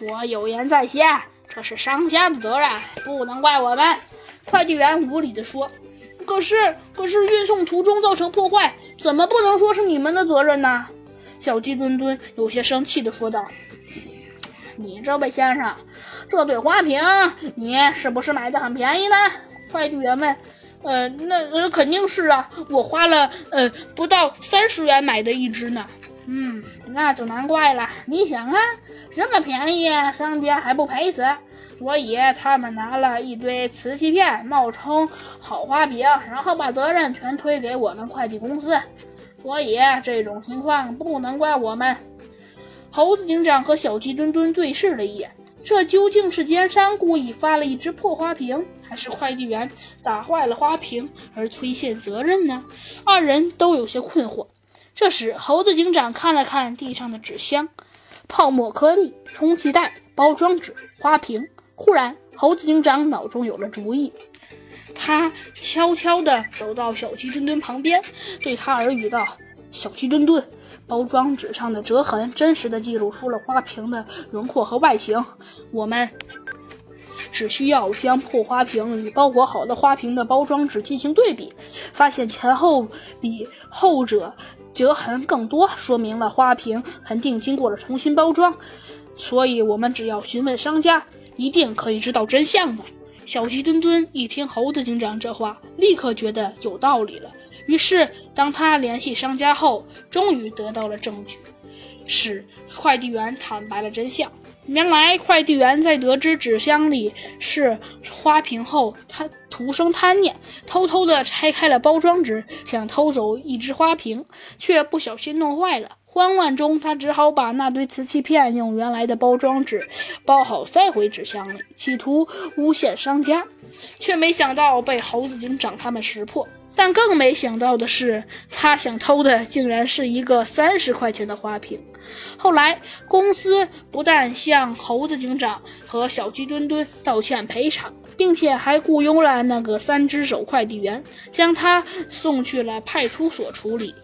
我有言在先，这是商家的责任，不能怪我们。”快递员无理地说。“可是，可是运送途中造成破坏，怎么不能说是你们的责任呢？”小鸡墩墩有些生气地说道。“你这位先生，这对花瓶你是不是买的很便宜呢？”快递员问。“呃，那呃肯定是啊，我花了呃不到三十元买的一只呢。”嗯，那就难怪了。你想啊，这么便宜，商家还不赔死？所以他们拿了一堆瓷器片，冒充好花瓶，然后把责任全推给我们快递公司。所以这种情况不能怪我们。猴子警长和小鸡墩墩对视了一眼，这究竟是奸商故意发了一只破花瓶，还是快递员打坏了花瓶而推卸责任呢？二人都有些困惑。这时，猴子警长看了看地上的纸箱、泡沫颗粒、充气袋、包装纸、花瓶。忽然，猴子警长脑中有了主意，他悄悄地走到小鸡墩墩旁边，对他耳语道：“小鸡墩墩，包装纸上的折痕真实地记录出了花瓶的轮廓和外形。我们只需要将破花瓶与包裹好的花瓶的包装纸进行对比，发现前后比后者。”折痕更多，说明了花瓶肯定经过了重新包装，所以我们只要询问商家，一定可以知道真相的。小鸡墩墩一听猴子警长这话，立刻觉得有道理了。于是，当他联系商家后，终于得到了证据，使快递员坦白了真相。原来，快递员在得知纸箱里是花瓶后，他徒生贪念，偷偷地拆开了包装纸，想偷走一只花瓶，却不小心弄坏了。慌乱中，他只好把那堆瓷器片用原来的包装纸包好，塞回纸箱里，企图诬陷商家，却没想到被猴子警长他们识破。但更没想到的是，他想偷的竟然是一个三十块钱的花瓶。后来，公司不但向猴子警长和小鸡墩墩道歉赔偿，并且还雇佣了那个三只手快递员，将他送去了派出所处理。